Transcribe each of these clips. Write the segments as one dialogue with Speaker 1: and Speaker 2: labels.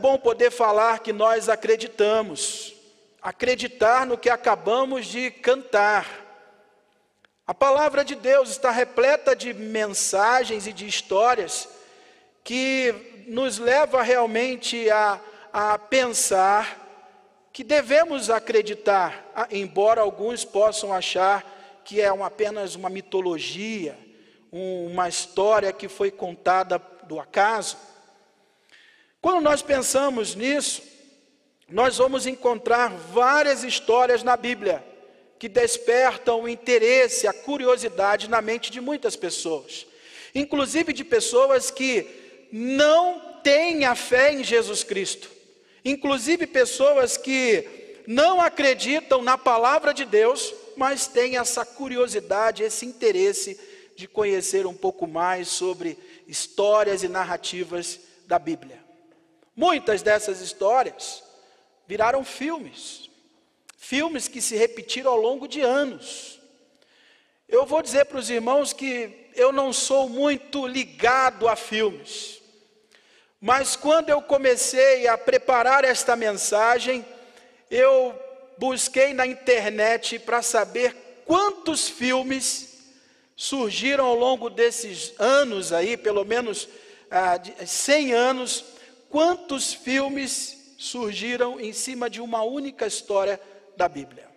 Speaker 1: Bom poder falar que nós acreditamos, acreditar no que acabamos de cantar. A palavra de Deus está repleta de mensagens e de histórias que nos leva realmente a, a pensar que devemos acreditar, embora alguns possam achar que é apenas uma mitologia, um, uma história que foi contada do acaso. Quando nós pensamos nisso, nós vamos encontrar várias histórias na Bíblia que despertam o interesse, a curiosidade na mente de muitas pessoas, inclusive de pessoas que não têm a fé em Jesus Cristo. Inclusive pessoas que não acreditam na palavra de Deus, mas têm essa curiosidade, esse interesse de conhecer um pouco mais sobre histórias e narrativas da Bíblia. Muitas dessas histórias viraram filmes, filmes que se repetiram ao longo de anos. Eu vou dizer para os irmãos que eu não sou muito ligado a filmes. Mas quando eu comecei a preparar esta mensagem, eu busquei na internet para saber quantos filmes surgiram ao longo desses anos aí, pelo menos ah, 100 anos, quantos filmes surgiram em cima de uma única história da Bíblia.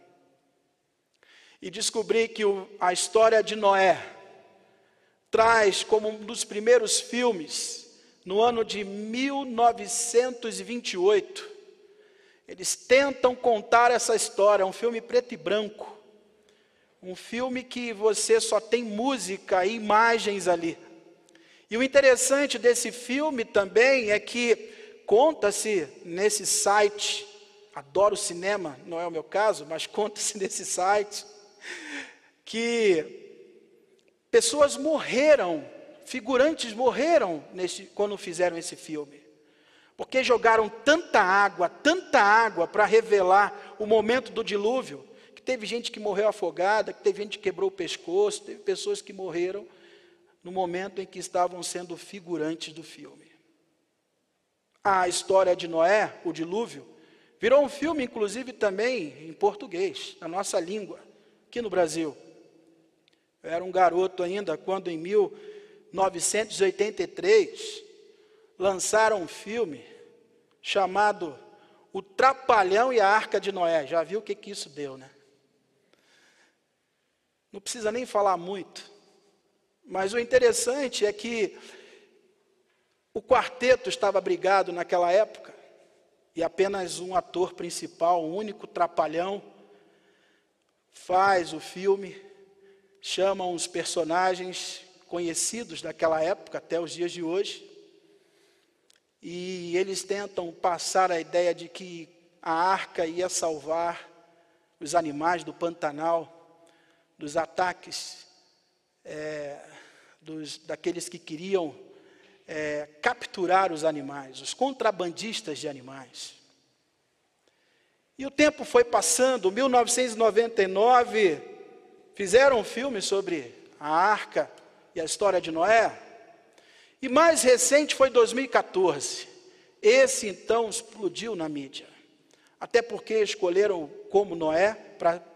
Speaker 1: E descobri que o, a história de Noé traz como um dos primeiros filmes no ano de 1928. Eles tentam contar essa história, um filme preto e branco. Um filme que você só tem música e imagens ali. E o interessante desse filme também é que conta-se nesse site, adoro cinema, não é o meu caso, mas conta-se nesse site, que pessoas morreram figurantes morreram nesse, quando fizeram esse filme. Porque jogaram tanta água, tanta água para revelar o momento do dilúvio, que teve gente que morreu afogada, que teve gente que quebrou o pescoço, teve pessoas que morreram no momento em que estavam sendo figurantes do filme. A história de Noé, o dilúvio, virou um filme, inclusive também em português, na nossa língua, aqui no Brasil. Eu era um garoto ainda quando, em mil 1983, lançaram um filme chamado O Trapalhão e a Arca de Noé. Já viu o que, que isso deu, né? Não precisa nem falar muito. Mas o interessante é que o quarteto estava brigado naquela época e apenas um ator principal, um único trapalhão, faz o filme, chama os personagens conhecidos daquela época até os dias de hoje. E eles tentam passar a ideia de que a arca ia salvar os animais do Pantanal, dos ataques é, dos, daqueles que queriam é, capturar os animais, os contrabandistas de animais. E o tempo foi passando, 1999, fizeram um filme sobre a arca, e a história de Noé. E mais recente foi 2014. Esse então explodiu na mídia. Até porque escolheram como Noé,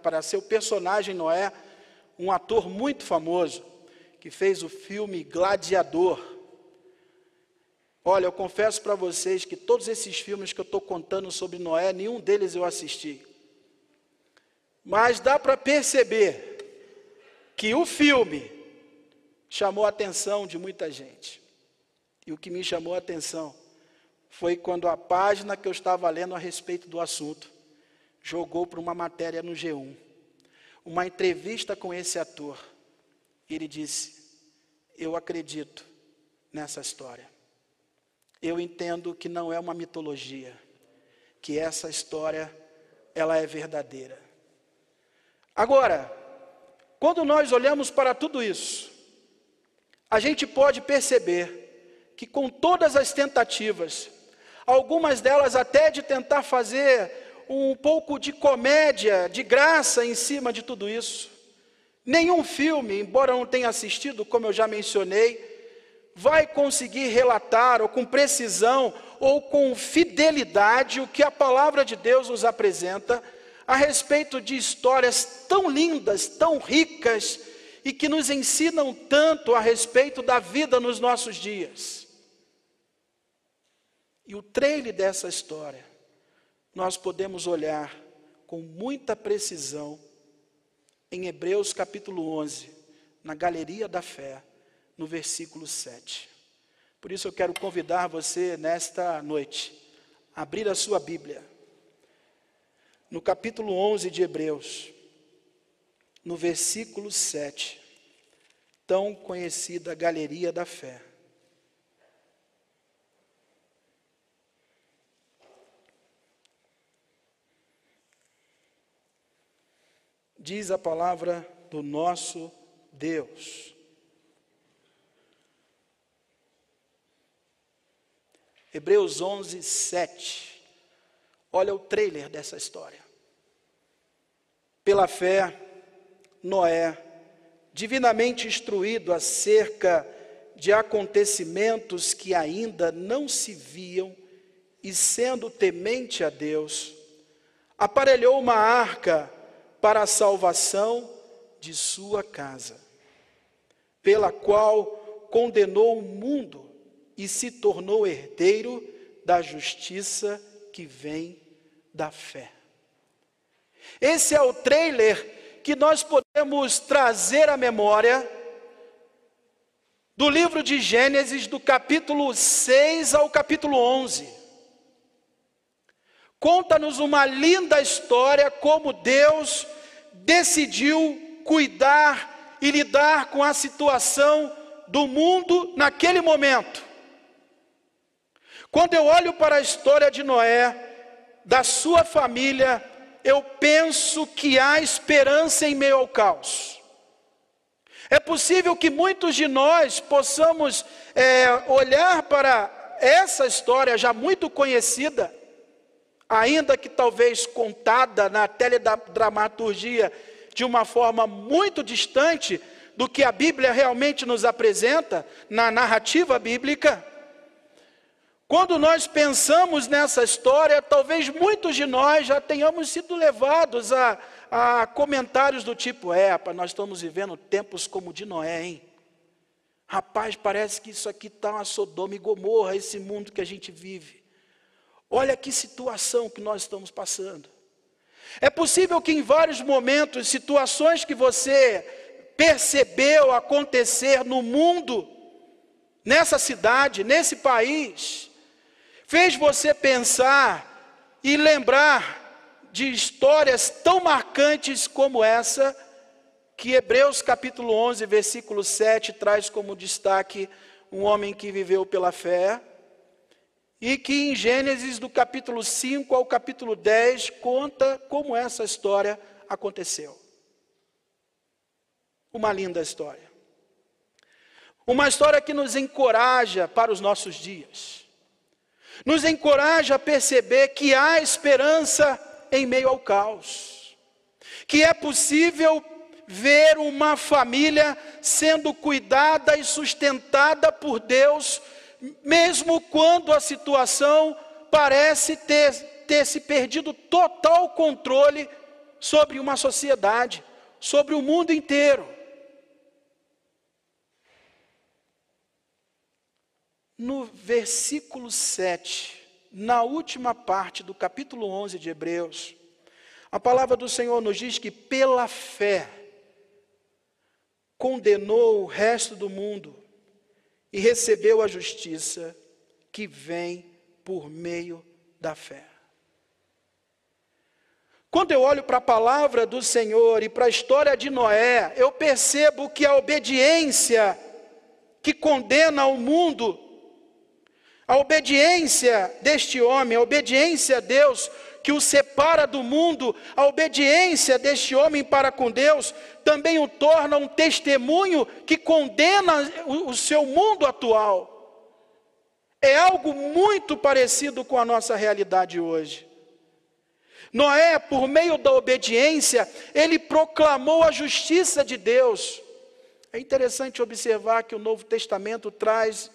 Speaker 1: para ser o personagem Noé, um ator muito famoso, que fez o filme Gladiador. Olha, eu confesso para vocês que todos esses filmes que eu estou contando sobre Noé, nenhum deles eu assisti. Mas dá para perceber que o filme chamou a atenção de muita gente. E o que me chamou a atenção foi quando a página que eu estava lendo a respeito do assunto jogou para uma matéria no G1, uma entrevista com esse ator. Ele disse: Eu acredito nessa história. eu entendo que não é uma mitologia, que essa história ela é verdadeira. Agora, quando nós olhamos para tudo isso, a gente pode perceber que com todas as tentativas, algumas delas até de tentar fazer um pouco de comédia, de graça em cima de tudo isso, nenhum filme, embora eu não tenha assistido, como eu já mencionei, vai conseguir relatar ou com precisão ou com fidelidade o que a palavra de Deus nos apresenta a respeito de histórias tão lindas, tão ricas e que nos ensinam tanto a respeito da vida nos nossos dias. E o trailer dessa história, nós podemos olhar com muita precisão em Hebreus capítulo 11, na galeria da fé, no versículo 7. Por isso eu quero convidar você nesta noite a abrir a sua Bíblia no capítulo 11 de Hebreus, no versículo 7, tão conhecida galeria da fé. Diz a palavra do nosso Deus. Hebreus 11, 7. Olha o trailer dessa história. Pela fé, Noé, divinamente instruído acerca de acontecimentos que ainda não se viam, e sendo temente a Deus, aparelhou uma arca para a salvação de sua casa, pela qual condenou o mundo e se tornou herdeiro da justiça que vem da fé. Esse é o trailer que nós podemos trazer à memória do livro de Gênesis, do capítulo 6 ao capítulo 11. Conta-nos uma linda história como Deus decidiu cuidar e lidar com a situação do mundo naquele momento. Quando eu olho para a história de Noé, da sua família, eu penso que há esperança em meio ao caos. É possível que muitos de nós possamos é, olhar para essa história já muito conhecida, ainda que talvez contada na teledramaturgia de uma forma muito distante do que a Bíblia realmente nos apresenta na narrativa bíblica. Quando nós pensamos nessa história, talvez muitos de nós já tenhamos sido levados a, a comentários do tipo: é, nós estamos vivendo tempos como o de Noé, hein? Rapaz, parece que isso aqui está uma Sodoma e Gomorra, esse mundo que a gente vive. Olha que situação que nós estamos passando. É possível que em vários momentos, situações que você percebeu acontecer no mundo, nessa cidade, nesse país, fez você pensar e lembrar de histórias tão marcantes como essa, que Hebreus capítulo 11, versículo 7 traz como destaque um homem que viveu pela fé, e que em Gênesis do capítulo 5 ao capítulo 10 conta como essa história aconteceu. Uma linda história. Uma história que nos encoraja para os nossos dias nos encoraja a perceber que há esperança em meio ao caos, que é possível ver uma família sendo cuidada e sustentada por Deus, mesmo quando a situação parece ter, ter se perdido total controle sobre uma sociedade, sobre o mundo inteiro. no versículo 7, na última parte do capítulo 11 de Hebreus, a palavra do Senhor nos diz que pela fé condenou o resto do mundo e recebeu a justiça que vem por meio da fé. Quando eu olho para a palavra do Senhor e para a história de Noé, eu percebo que a obediência que condena o mundo A obediência deste homem, a obediência a Deus, que o separa do mundo, a obediência deste homem para com Deus, também o torna um testemunho que condena o, seu mundo atual. É algo muito parecido com a nossa realidade hoje. Noé, por meio da obediência, ele proclamou a justiça de Deus. É interessante observar que o Novo Testamento traz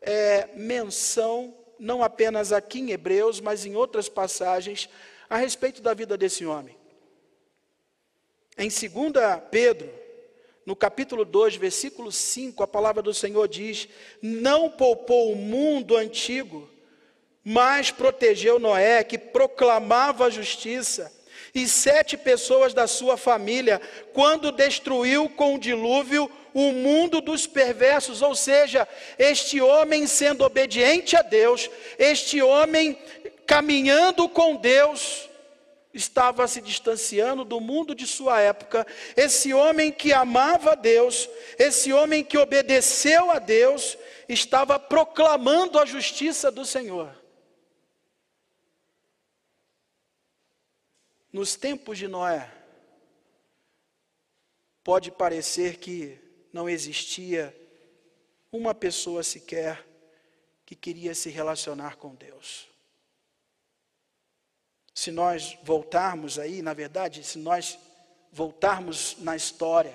Speaker 1: é, menção, não apenas aqui em Hebreus, mas em outras passagens, a respeito da vida desse homem. Em 2 Pedro, no capítulo 2, versículo 5, a palavra do Senhor diz: Não poupou o mundo antigo, mas protegeu Noé, que proclamava a justiça, e sete pessoas da sua família, quando destruiu com o dilúvio o mundo dos perversos, ou seja, este homem sendo obediente a Deus, este homem caminhando com Deus, estava se distanciando do mundo de sua época. Esse homem que amava a Deus, esse homem que obedeceu a Deus, estava proclamando a justiça do Senhor. Nos tempos de Noé, pode parecer que não existia uma pessoa sequer que queria se relacionar com Deus. Se nós voltarmos aí, na verdade, se nós voltarmos na história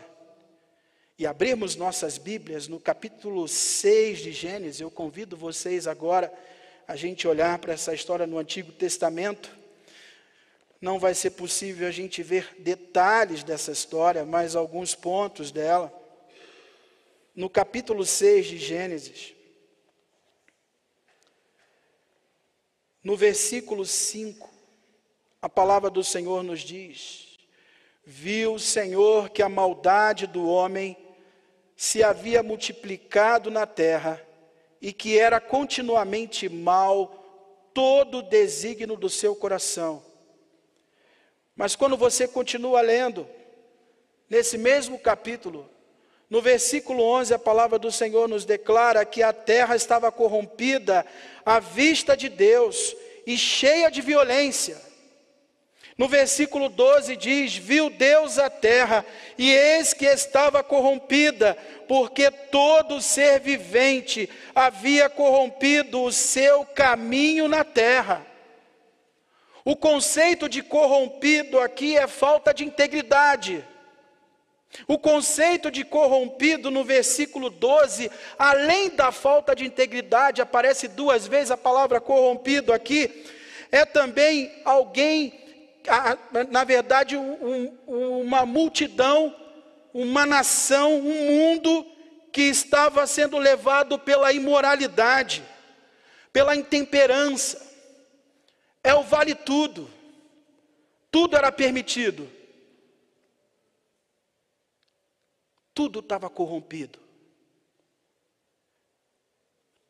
Speaker 1: e abrirmos nossas Bíblias no capítulo 6 de Gênesis, eu convido vocês agora a gente olhar para essa história no Antigo Testamento. Não vai ser possível a gente ver detalhes dessa história, mas alguns pontos dela no capítulo 6 de Gênesis, no versículo 5, a palavra do Senhor nos diz: Viu o Senhor que a maldade do homem se havia multiplicado na terra e que era continuamente mal todo o desígnio do seu coração. Mas quando você continua lendo, nesse mesmo capítulo, no versículo 11, a palavra do Senhor nos declara que a terra estava corrompida à vista de Deus e cheia de violência. No versículo 12 diz: Viu Deus a terra, e eis que estava corrompida, porque todo ser vivente havia corrompido o seu caminho na terra. O conceito de corrompido aqui é falta de integridade. O conceito de corrompido no versículo 12, além da falta de integridade, aparece duas vezes a palavra corrompido aqui, é também alguém, na verdade, um, uma multidão, uma nação, um mundo que estava sendo levado pela imoralidade, pela intemperança. É o vale tudo, tudo era permitido. Tudo estava corrompido.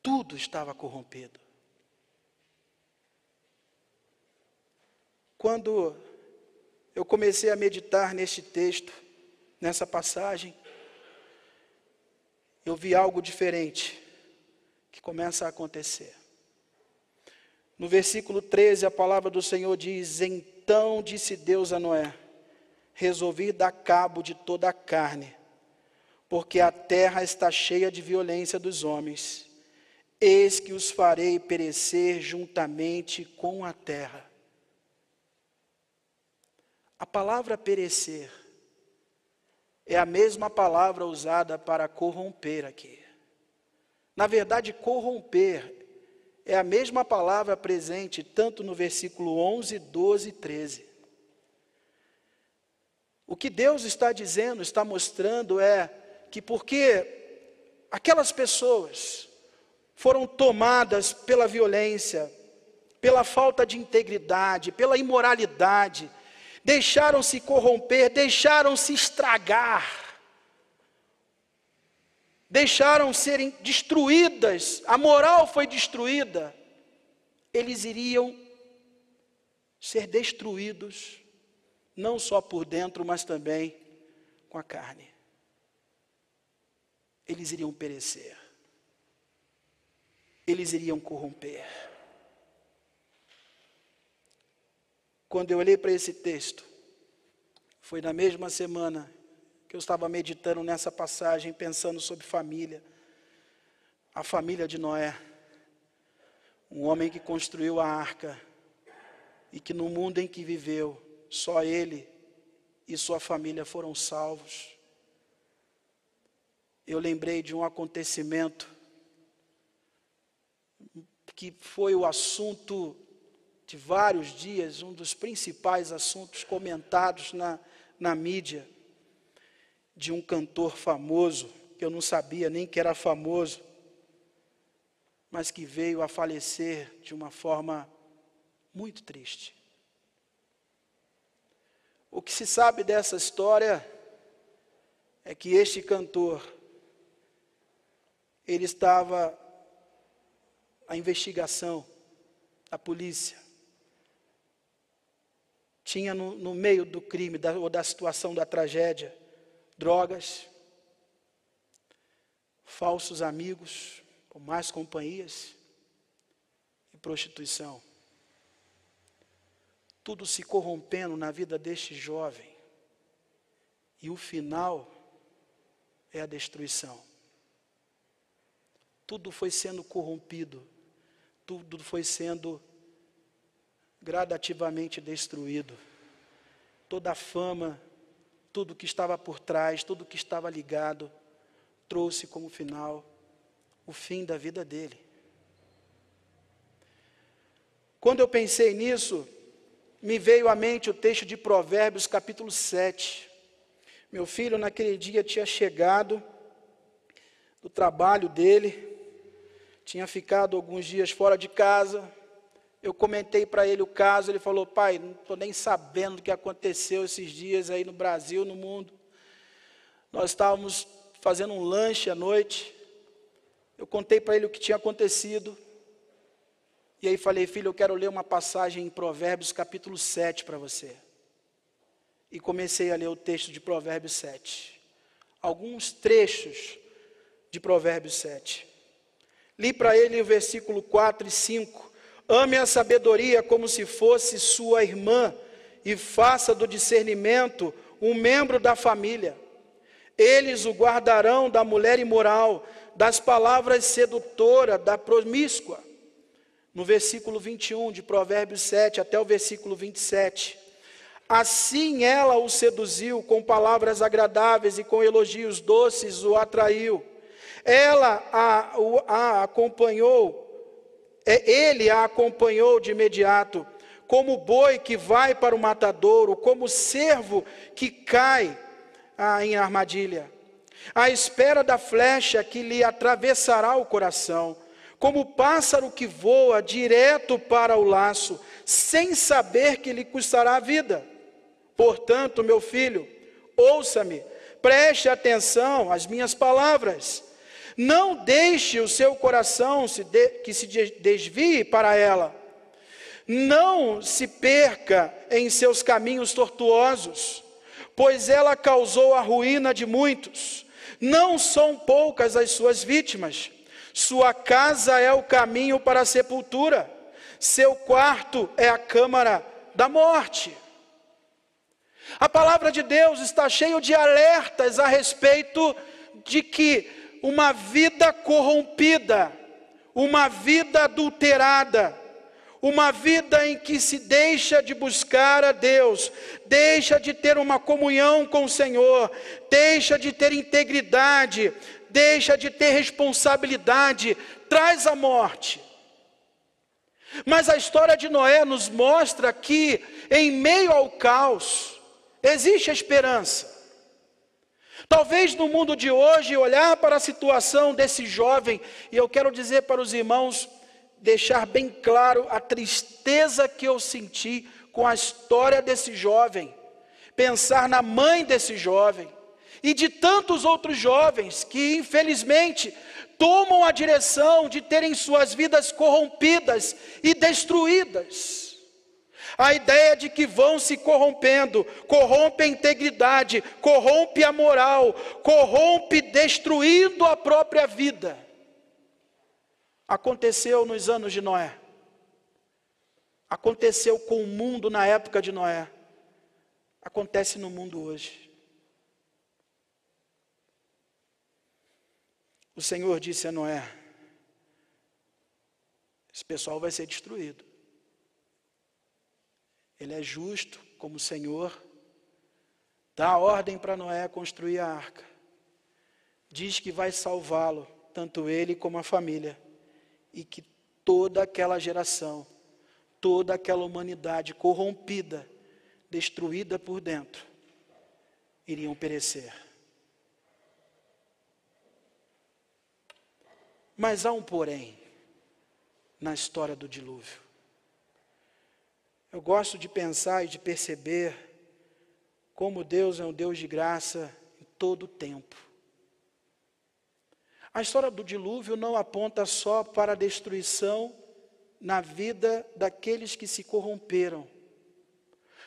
Speaker 1: Tudo estava corrompido. Quando eu comecei a meditar neste texto, nessa passagem, eu vi algo diferente que começa a acontecer. No versículo 13, a palavra do Senhor diz: Então disse Deus a Noé: Resolvi dar cabo de toda a carne porque a terra está cheia de violência dos homens. Eis que os farei perecer juntamente com a terra. A palavra perecer é a mesma palavra usada para corromper aqui. Na verdade, corromper é a mesma palavra presente tanto no versículo 11, 12 e 13. O que Deus está dizendo, está mostrando é que porque aquelas pessoas foram tomadas pela violência, pela falta de integridade, pela imoralidade, deixaram-se corromper, deixaram-se estragar, deixaram serem destruídas, a moral foi destruída, eles iriam ser destruídos, não só por dentro, mas também com a carne eles iriam perecer. eles iriam corromper. Quando eu olhei para esse texto, foi na mesma semana que eu estava meditando nessa passagem, pensando sobre família, a família de Noé, um homem que construiu a arca e que no mundo em que viveu, só ele e sua família foram salvos. Eu lembrei de um acontecimento que foi o assunto de vários dias, um dos principais assuntos comentados na, na mídia, de um cantor famoso, que eu não sabia nem que era famoso, mas que veio a falecer de uma forma muito triste. O que se sabe dessa história é que este cantor, ele estava a investigação, a polícia, tinha no, no meio do crime da, ou da situação da tragédia drogas, falsos amigos, com mais companhias e prostituição. Tudo se corrompendo na vida deste jovem. E o final é a destruição. Tudo foi sendo corrompido tudo foi sendo gradativamente destruído. Toda a fama, tudo que estava por trás, tudo que estava ligado, trouxe como final o fim da vida dele. Quando eu pensei nisso, me veio à mente o texto de Provérbios, capítulo 7. Meu filho, naquele dia, tinha chegado do trabalho dele, tinha ficado alguns dias fora de casa. Eu comentei para ele o caso, ele falou: Pai, não estou nem sabendo o que aconteceu esses dias aí no Brasil, no mundo. Nós estávamos fazendo um lanche à noite. Eu contei para ele o que tinha acontecido. E aí falei: Filho, eu quero ler uma passagem em Provérbios capítulo 7 para você. E comecei a ler o texto de Provérbios 7. Alguns trechos de Provérbios 7. Li para ele o versículo 4 e 5. Ame a sabedoria como se fosse sua irmã e faça do discernimento um membro da família. Eles o guardarão da mulher imoral, das palavras sedutoras, da promíscua. No versículo 21 de Provérbios 7 até o versículo 27. Assim ela o seduziu com palavras agradáveis e com elogios doces o atraiu. Ela a, a acompanhou, ele a acompanhou de imediato, como boi que vai para o matadouro, como servo que cai ah, em armadilha, à espera da flecha que lhe atravessará o coração, como pássaro que voa direto para o laço, sem saber que lhe custará a vida. Portanto, meu filho, ouça-me, preste atenção às minhas palavras não deixe o seu coração se de, que se desvie para ela. Não se perca em seus caminhos tortuosos, pois ela causou a ruína de muitos. Não são poucas as suas vítimas. Sua casa é o caminho para a sepultura. Seu quarto é a câmara da morte. A palavra de Deus está cheia de alertas a respeito de que uma vida corrompida, uma vida adulterada, uma vida em que se deixa de buscar a Deus, deixa de ter uma comunhão com o Senhor, deixa de ter integridade, deixa de ter responsabilidade, traz a morte. Mas a história de Noé nos mostra que, em meio ao caos, existe a esperança. Talvez no mundo de hoje, olhar para a situação desse jovem, e eu quero dizer para os irmãos, deixar bem claro a tristeza que eu senti com a história desse jovem, pensar na mãe desse jovem e de tantos outros jovens que, infelizmente, tomam a direção de terem suas vidas corrompidas e destruídas. A ideia de que vão se corrompendo, corrompe a integridade, corrompe a moral, corrompe destruindo a própria vida. aconteceu nos anos de Noé. Aconteceu com o mundo na época de Noé. Acontece no mundo hoje. O Senhor disse a Noé: Esse pessoal vai ser destruído. Ele é justo como o Senhor. Dá a ordem para Noé construir a arca. Diz que vai salvá-lo, tanto ele como a família e que toda aquela geração, toda aquela humanidade corrompida, destruída por dentro, iriam perecer. Mas há um porém na história do dilúvio. Eu gosto de pensar e de perceber como Deus é um Deus de graça em todo o tempo. A história do dilúvio não aponta só para a destruição na vida daqueles que se corromperam.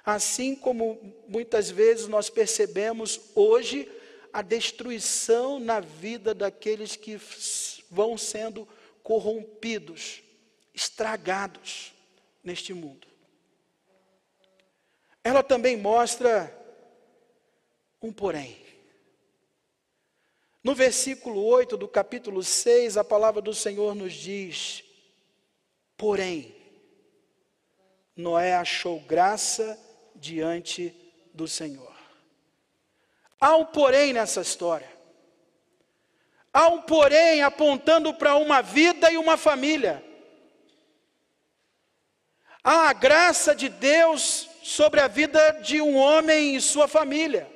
Speaker 1: Assim como muitas vezes nós percebemos hoje a destruição na vida daqueles que vão sendo corrompidos, estragados neste mundo. Ela também mostra um porém. No versículo 8 do capítulo 6, a palavra do Senhor nos diz: Porém, Noé achou graça diante do Senhor. Há um porém nessa história. Há um porém apontando para uma vida e uma família. Há a graça de Deus sobre a vida de um homem e sua família.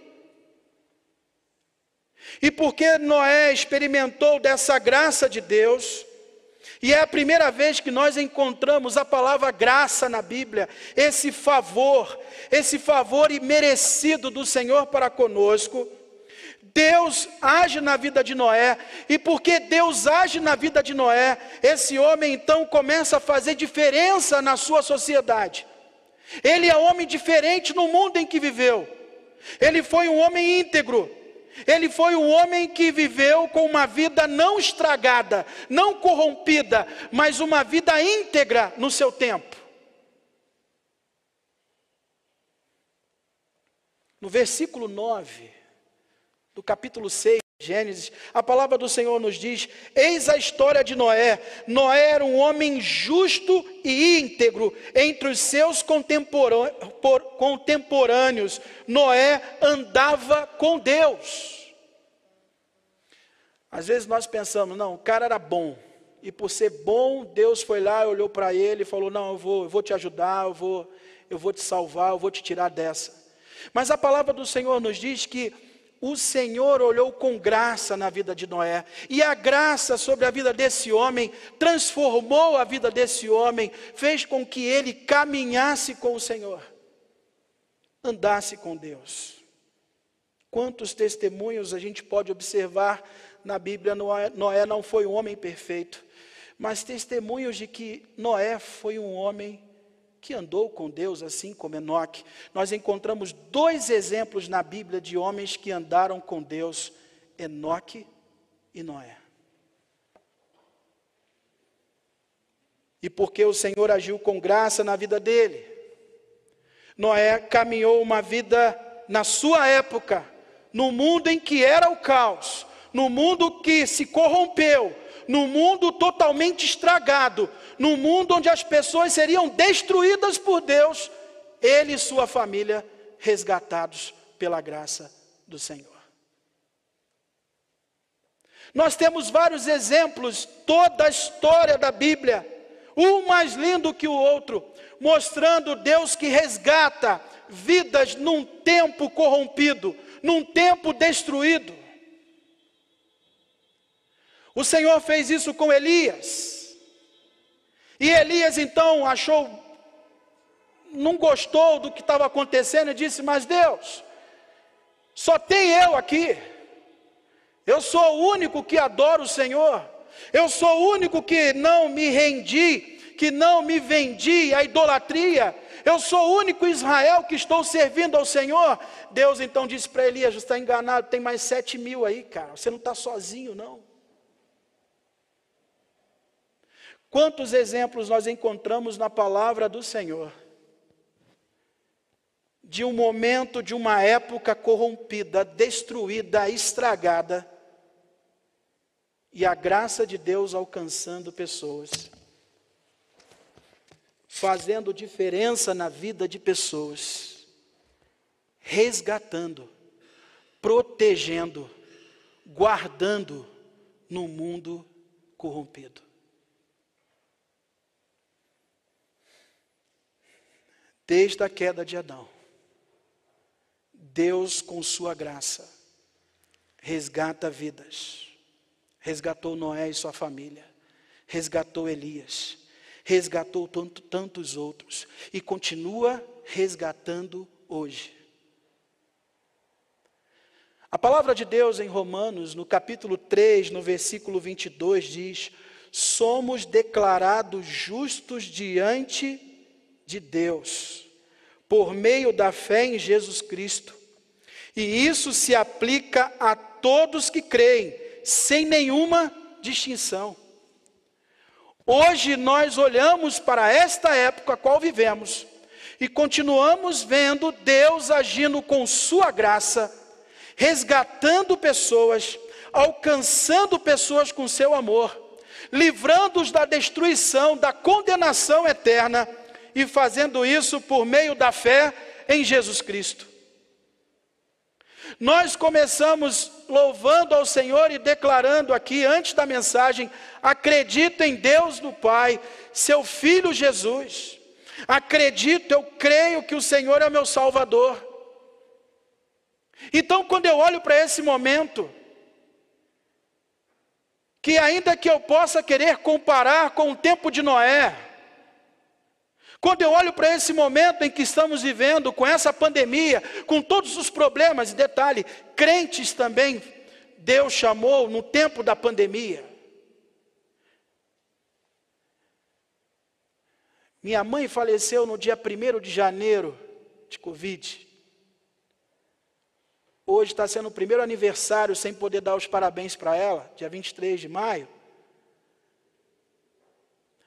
Speaker 1: E porque Noé experimentou dessa graça de Deus, e é a primeira vez que nós encontramos a palavra graça na Bíblia, esse favor, esse favor imerecido do Senhor para conosco. Deus age na vida de Noé, e porque Deus age na vida de Noé, esse homem então começa a fazer diferença na sua sociedade. Ele é homem diferente no mundo em que viveu. Ele foi um homem íntegro, ele foi um homem que viveu com uma vida não estragada, não corrompida, mas uma vida íntegra no seu tempo. No versículo 9 do capítulo 6 de Gênesis, a palavra do Senhor nos diz: Eis a história de Noé. Noé era um homem justo e íntegro entre os seus contemporâneos. Noé andava com Deus. Às vezes nós pensamos, não, o cara era bom. E por ser bom, Deus foi lá, olhou para ele e falou: Não, eu vou, eu vou te ajudar, eu vou, eu vou te salvar, eu vou te tirar dessa. Mas a palavra do Senhor nos diz que o Senhor olhou com graça na vida de Noé, e a graça sobre a vida desse homem transformou a vida desse homem, fez com que ele caminhasse com o Senhor, andasse com Deus. Quantos testemunhos a gente pode observar na Bíblia? Noé, não foi um homem perfeito, mas testemunhos de que Noé foi um homem que andou com Deus, assim como Enoque. Nós encontramos dois exemplos na Bíblia de homens que andaram com Deus: Enoque e Noé. E porque o Senhor agiu com graça na vida dele, Noé caminhou uma vida na sua época, no mundo em que era o caos, no mundo que se corrompeu, no mundo totalmente estragado, no mundo onde as pessoas seriam destruídas por Deus, ele e sua família resgatados pela graça do Senhor. Nós temos vários exemplos, toda a história da Bíblia, um mais lindo que o outro, mostrando Deus que resgata vidas num tempo corrompido, num tempo destruído. O Senhor fez isso com Elias. E Elias então achou, não gostou do que estava acontecendo e disse: Mas Deus, só tem eu aqui. Eu sou o único que adoro o Senhor. Eu sou o único que não me rendi, que não me vendi à idolatria. Eu sou o único Israel que estou servindo ao Senhor. Deus então disse para Elias: está enganado, tem mais sete mil aí, cara. Você não está sozinho, não. Quantos exemplos nós encontramos na palavra do Senhor? De um momento, de uma época corrompida, destruída, estragada, e a graça de Deus alcançando pessoas, fazendo diferença na vida de pessoas, resgatando, protegendo, guardando no mundo corrompido. Desde a queda de Adão, Deus, com Sua graça, resgata vidas. Resgatou Noé e sua família, resgatou Elias, resgatou tanto, tantos outros e continua resgatando hoje. A palavra de Deus em Romanos, no capítulo 3, no versículo 22, diz: Somos declarados justos diante de Deus, por meio da fé em Jesus Cristo. E isso se aplica a todos que creem, sem nenhuma distinção. Hoje nós olhamos para esta época a qual vivemos e continuamos vendo Deus agindo com Sua graça, resgatando pessoas, alcançando pessoas com seu amor, livrando-os da destruição, da condenação eterna e fazendo isso por meio da fé em Jesus Cristo. Nós começamos louvando ao Senhor e declarando aqui, antes da mensagem, acredito em Deus do Pai, seu Filho Jesus. Acredito, eu creio que o Senhor é meu Salvador. Então, quando eu olho para esse momento, que ainda que eu possa querer comparar com o tempo de Noé, quando eu olho para esse momento em que estamos vivendo, com essa pandemia, com todos os problemas, detalhe, crentes também, Deus chamou no tempo da pandemia. Minha mãe faleceu no dia 1 de janeiro de Covid. Hoje está sendo o primeiro aniversário sem poder dar os parabéns para ela, dia 23 de maio.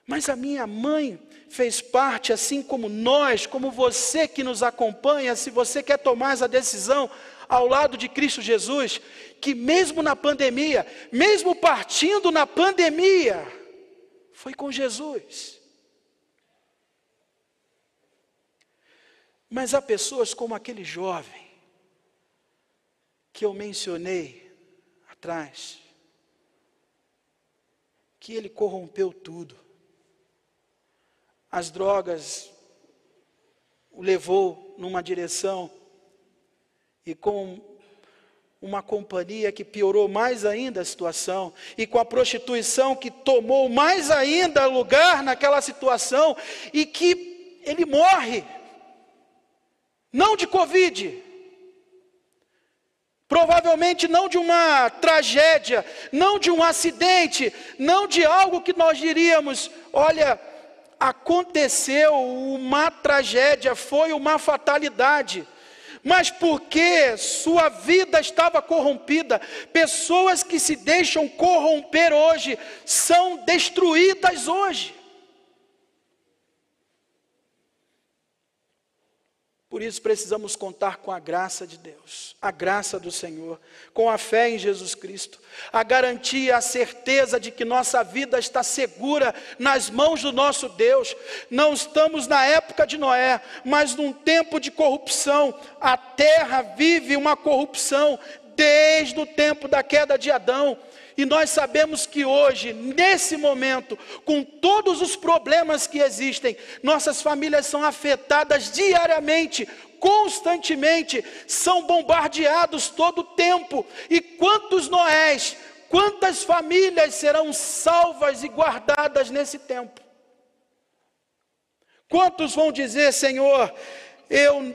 Speaker 1: Mas a minha mãe fez parte, assim como nós, como você que nos acompanha, se você quer tomar essa decisão ao lado de Cristo Jesus, que mesmo na pandemia, mesmo partindo na pandemia, foi com Jesus. Mas há pessoas como aquele jovem que eu mencionei atrás, que ele corrompeu tudo as drogas o levou numa direção e com uma companhia que piorou mais ainda a situação, e com a prostituição que tomou mais ainda lugar naquela situação, e que ele morre, não de Covid, provavelmente não de uma tragédia, não de um acidente, não de algo que nós diríamos, olha, aconteceu uma tragédia, foi uma fatalidade. Mas porque sua vida estava corrompida, pessoas que se deixam corromper hoje são destruídas hoje. Por isso precisamos contar com a graça de Deus, a graça do Senhor, com a fé em Jesus Cristo, a garantia, a certeza de que nossa vida está segura nas mãos do nosso Deus. Não estamos na época de Noé, mas num tempo de corrupção. A terra vive uma corrupção desde o tempo da queda de Adão. E nós sabemos que hoje, nesse momento, com todos os problemas que existem, nossas famílias são afetadas diariamente, constantemente, são bombardeados todo o tempo. E quantos Noés, quantas famílias serão salvas e guardadas nesse tempo? Quantos vão dizer, Senhor, eu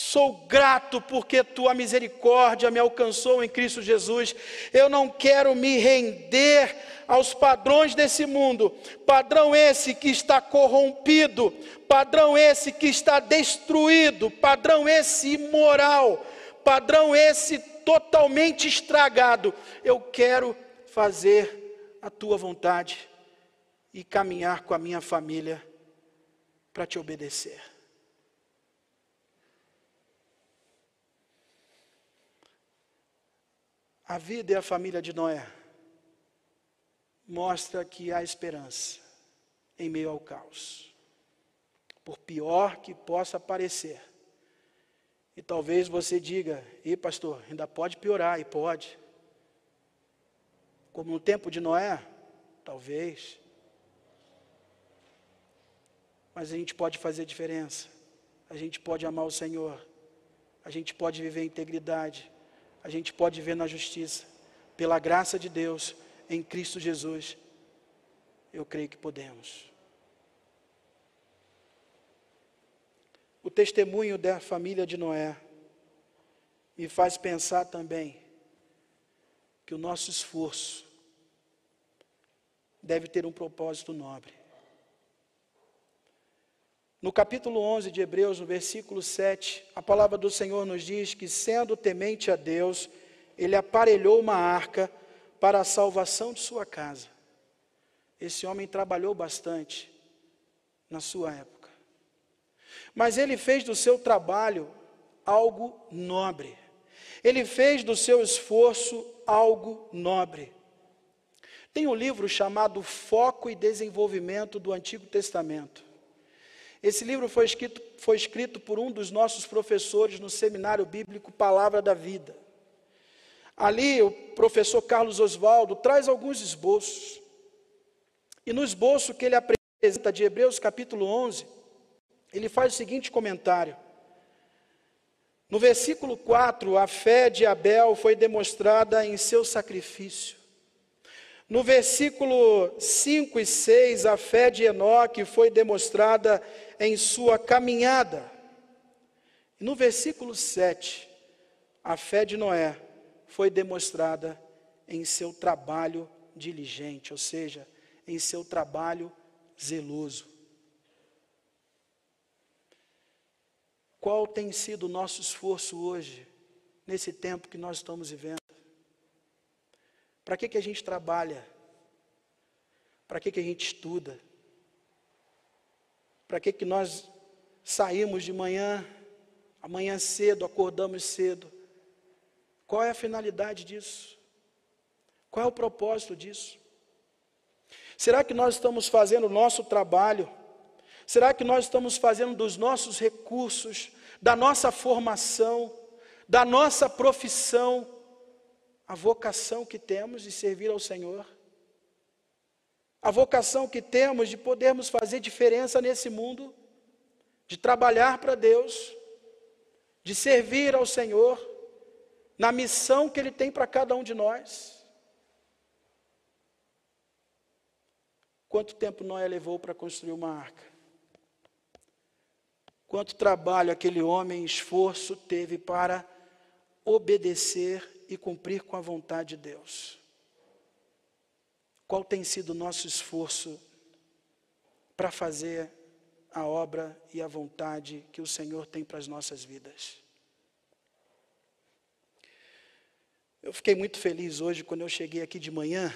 Speaker 1: Sou grato porque tua misericórdia me alcançou em Cristo Jesus. Eu não quero me render aos padrões desse mundo, padrão esse que está corrompido, padrão esse que está destruído, padrão esse imoral, padrão esse totalmente estragado. Eu quero fazer a tua vontade. e caminhar com a minha família para te obedecer. A vida e a família de Noé mostra que há esperança em meio ao caos. Por pior que possa parecer. E talvez você diga: "E pastor, ainda pode piorar", e pode. Como no tempo de Noé, talvez. Mas a gente pode fazer diferença. A gente pode amar o Senhor. A gente pode viver integridade a gente pode ver na justiça, pela graça de Deus, em Cristo Jesus, eu creio que podemos. O testemunho da família de Noé me faz pensar também que o nosso esforço deve ter um propósito nobre. No capítulo 11 de Hebreus, no versículo 7, a palavra do Senhor nos diz que, sendo temente a Deus, ele aparelhou uma arca para a salvação de sua casa. Esse homem trabalhou bastante na sua época. Mas ele fez do seu trabalho algo nobre. Ele fez do seu esforço algo nobre. Tem um livro chamado Foco e Desenvolvimento do Antigo Testamento. Esse livro foi escrito, foi escrito por um dos nossos professores no seminário bíblico Palavra da Vida. Ali, o professor Carlos Oswaldo traz alguns esboços. E no esboço que ele apresenta de Hebreus capítulo 11, ele faz o seguinte comentário. No versículo 4, a fé de Abel foi demonstrada em seu sacrifício. No versículo 5 e 6, a fé de Enoque foi demonstrada em sua caminhada. No versículo 7, a fé de Noé foi demonstrada em seu trabalho diligente, ou seja, em seu trabalho zeloso. Qual tem sido o nosso esforço hoje, nesse tempo que nós estamos vivendo? Para que, que a gente trabalha? Para que, que a gente estuda? Para que, que nós saímos de manhã, amanhã cedo, acordamos cedo? Qual é a finalidade disso? Qual é o propósito disso? Será que nós estamos fazendo o nosso trabalho? Será que nós estamos fazendo dos nossos recursos, da nossa formação, da nossa profissão, a vocação que temos de servir ao Senhor? A vocação que temos de podermos fazer diferença nesse mundo, de trabalhar para Deus, de servir ao Senhor, na missão que Ele tem para cada um de nós. Quanto tempo Noé levou para construir uma arca? Quanto trabalho aquele homem, esforço teve para obedecer e cumprir com a vontade de Deus? Qual tem sido o nosso esforço para fazer a obra e a vontade que o Senhor tem para as nossas vidas? Eu fiquei muito feliz hoje quando eu cheguei aqui de manhã.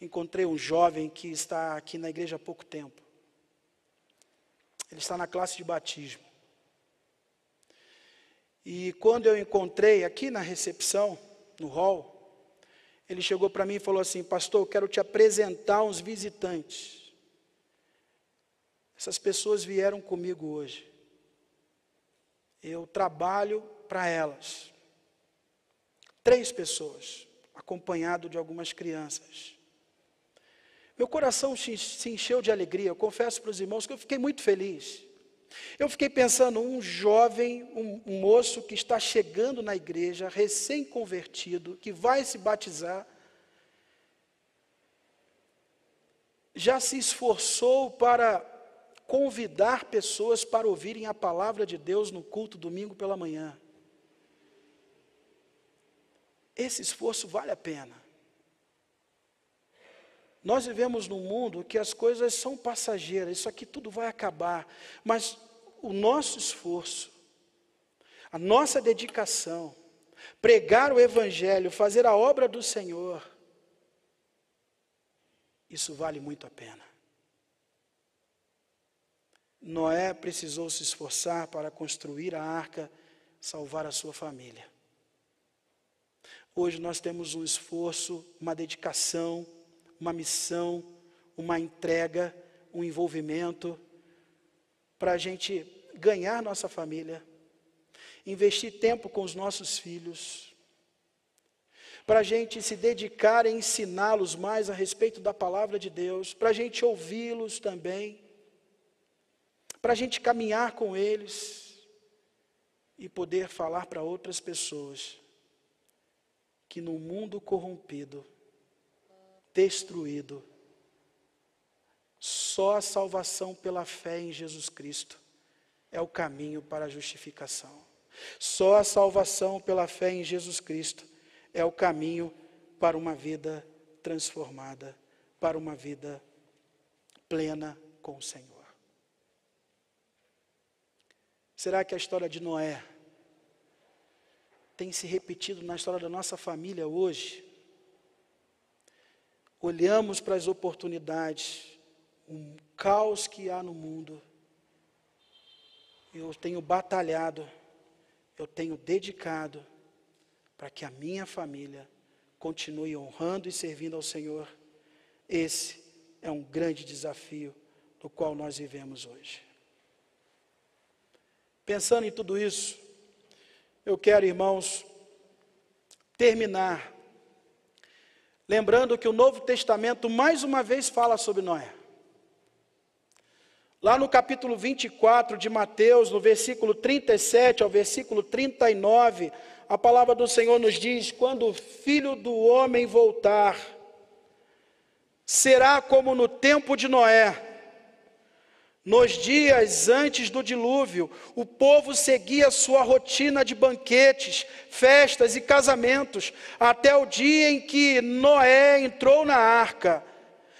Speaker 1: Encontrei um jovem que está aqui na igreja há pouco tempo. Ele está na classe de batismo. E quando eu encontrei aqui na recepção, no hall, ele chegou para mim e falou assim: Pastor, eu quero te apresentar uns visitantes. Essas pessoas vieram comigo hoje. Eu trabalho para elas. Três pessoas, acompanhado de algumas crianças. Meu coração se encheu de alegria. Eu confesso para os irmãos que eu fiquei muito feliz. Eu fiquei pensando, um jovem, um, um moço que está chegando na igreja, recém-convertido, que vai se batizar, já se esforçou para convidar pessoas para ouvirem a palavra de Deus no culto domingo pela manhã. Esse esforço vale a pena. Nós vivemos num mundo que as coisas são passageiras, isso aqui tudo vai acabar, mas o nosso esforço, a nossa dedicação, pregar o Evangelho, fazer a obra do Senhor, isso vale muito a pena. Noé precisou se esforçar para construir a arca, salvar a sua família. Hoje nós temos um esforço, uma dedicação, uma missão, uma entrega, um envolvimento para a gente ganhar nossa família, investir tempo com os nossos filhos, para a gente se dedicar a ensiná-los mais a respeito da palavra de Deus, para a gente ouvi-los também, para a gente caminhar com eles e poder falar para outras pessoas que no mundo corrompido, destruído, só a salvação pela fé em Jesus Cristo é o caminho para a justificação. Só a salvação pela fé em Jesus Cristo é o caminho para uma vida transformada, para uma vida plena com o Senhor. Será que a história de Noé tem se repetido na história da nossa família hoje? Olhamos para as oportunidades, um caos que há no mundo. Eu tenho batalhado, eu tenho dedicado para que a minha família continue honrando e servindo ao Senhor. Esse é um grande desafio do qual nós vivemos hoje. Pensando em tudo isso, eu quero, irmãos, terminar lembrando que o Novo Testamento mais uma vez fala sobre Noé. Lá no capítulo 24 de Mateus, no versículo 37 ao versículo 39, a palavra do Senhor nos diz: quando o filho do homem voltar, será como no tempo de Noé nos dias antes do dilúvio, o povo seguia sua rotina de banquetes, festas e casamentos, até o dia em que Noé entrou na arca.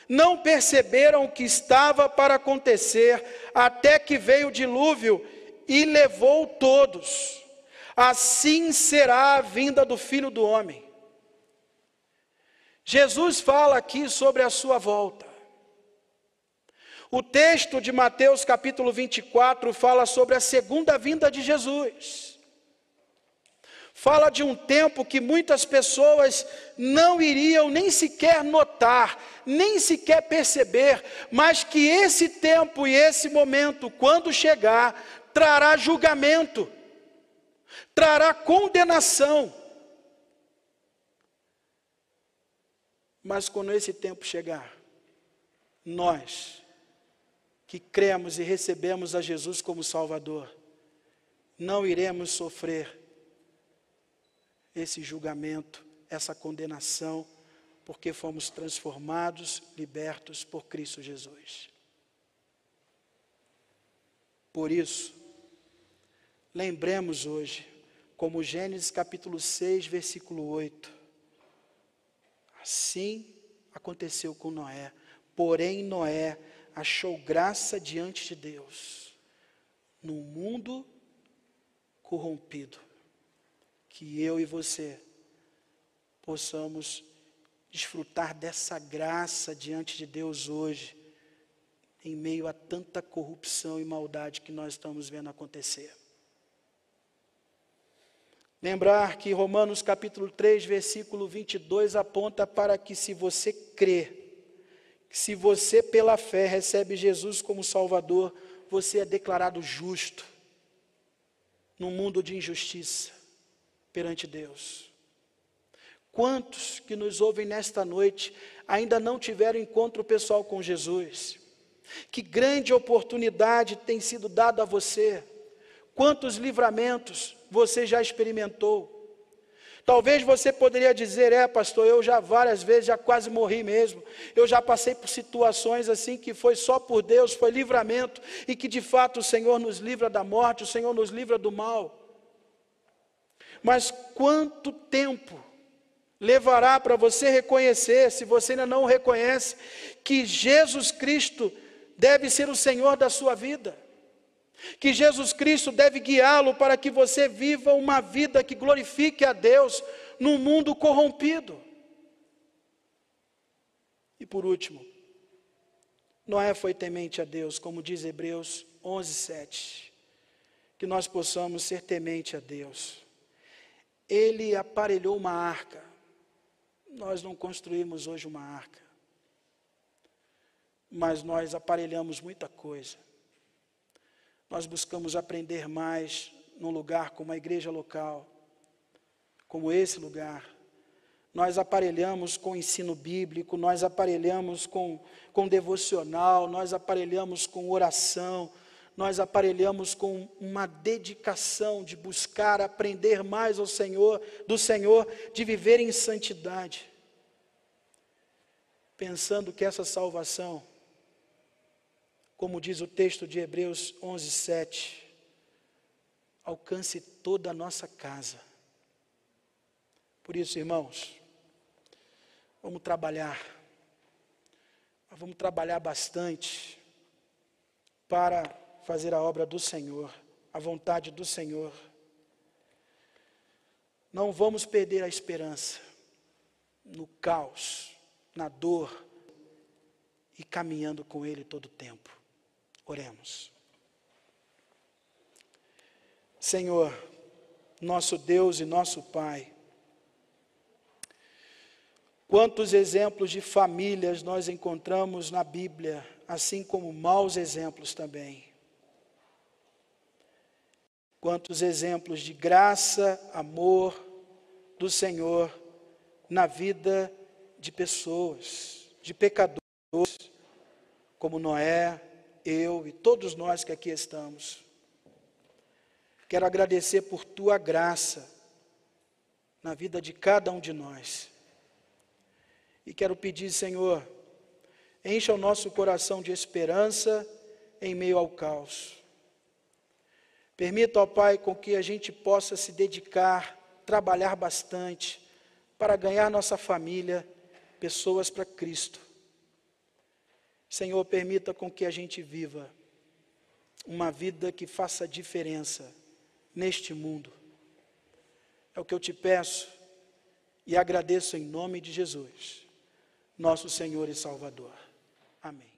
Speaker 1: Não perceberam o que estava para acontecer, até que veio o dilúvio e levou todos. Assim será a vinda do filho do homem. Jesus fala aqui sobre a sua volta. O texto de Mateus capítulo 24 fala sobre a segunda vinda de Jesus. Fala de um tempo que muitas pessoas não iriam nem sequer notar, nem sequer perceber, mas que esse tempo e esse momento, quando chegar, trará julgamento, trará condenação. Mas quando esse tempo chegar, nós, que cremos e recebemos a Jesus como Salvador, não iremos sofrer esse julgamento, essa condenação, porque fomos transformados, libertos por Cristo Jesus. Por isso, lembremos hoje, como Gênesis capítulo 6, versículo 8. Assim aconteceu com Noé. Porém, Noé achou graça diante de Deus num mundo corrompido. Que eu e você possamos desfrutar dessa graça diante de Deus hoje, em meio a tanta corrupção e maldade que nós estamos vendo acontecer. Lembrar que Romanos capítulo 3, versículo 22 aponta para que se você crê, se você, pela fé, recebe Jesus como Salvador, você é declarado justo num mundo de injustiça perante Deus. Quantos que nos ouvem nesta noite ainda não tiveram encontro pessoal com Jesus? Que grande oportunidade tem sido dada a você? Quantos livramentos você já experimentou? Talvez você poderia dizer, é pastor, eu já várias vezes, já quase morri mesmo. Eu já passei por situações assim que foi só por Deus, foi livramento, e que de fato o Senhor nos livra da morte, o Senhor nos livra do mal. Mas quanto tempo levará para você reconhecer, se você ainda não reconhece, que Jesus Cristo deve ser o Senhor da sua vida? Que Jesus Cristo deve guiá-lo para que você viva uma vida que glorifique a Deus num mundo corrompido. E por último, Noé foi temente a Deus, como diz Hebreus 11, 7. Que nós possamos ser temente a Deus. Ele aparelhou uma arca. Nós não construímos hoje uma arca. Mas nós aparelhamos muita coisa. Nós buscamos aprender mais num lugar como a igreja local, como esse lugar nós aparelhamos com ensino bíblico, nós aparelhamos com, com devocional, nós aparelhamos com oração, nós aparelhamos com uma dedicação de buscar aprender mais ao Senhor, do Senhor, de viver em santidade. Pensando que essa salvação, como diz o texto de Hebreus 11, 7, alcance toda a nossa casa. Por isso, irmãos, Vamos trabalhar. Vamos trabalhar bastante para fazer a obra do Senhor, a vontade do Senhor. Não vamos perder a esperança no caos, na dor e caminhando com Ele todo o tempo. Oremos. Senhor, nosso Deus e nosso Pai, Quantos exemplos de famílias nós encontramos na Bíblia, assim como maus exemplos também. Quantos exemplos de graça, amor do Senhor na vida de pessoas, de pecadores, como Noé, eu e todos nós que aqui estamos. Quero agradecer por tua graça na vida de cada um de nós. E quero pedir, Senhor, encha o nosso coração de esperança em meio ao caos. Permita, ó Pai, com que a gente possa se dedicar, trabalhar bastante para ganhar nossa família, pessoas para Cristo. Senhor, permita com que a gente viva uma vida que faça diferença neste mundo. É o que eu te peço e agradeço em nome de Jesus nosso Senhor e Salvador. Amém.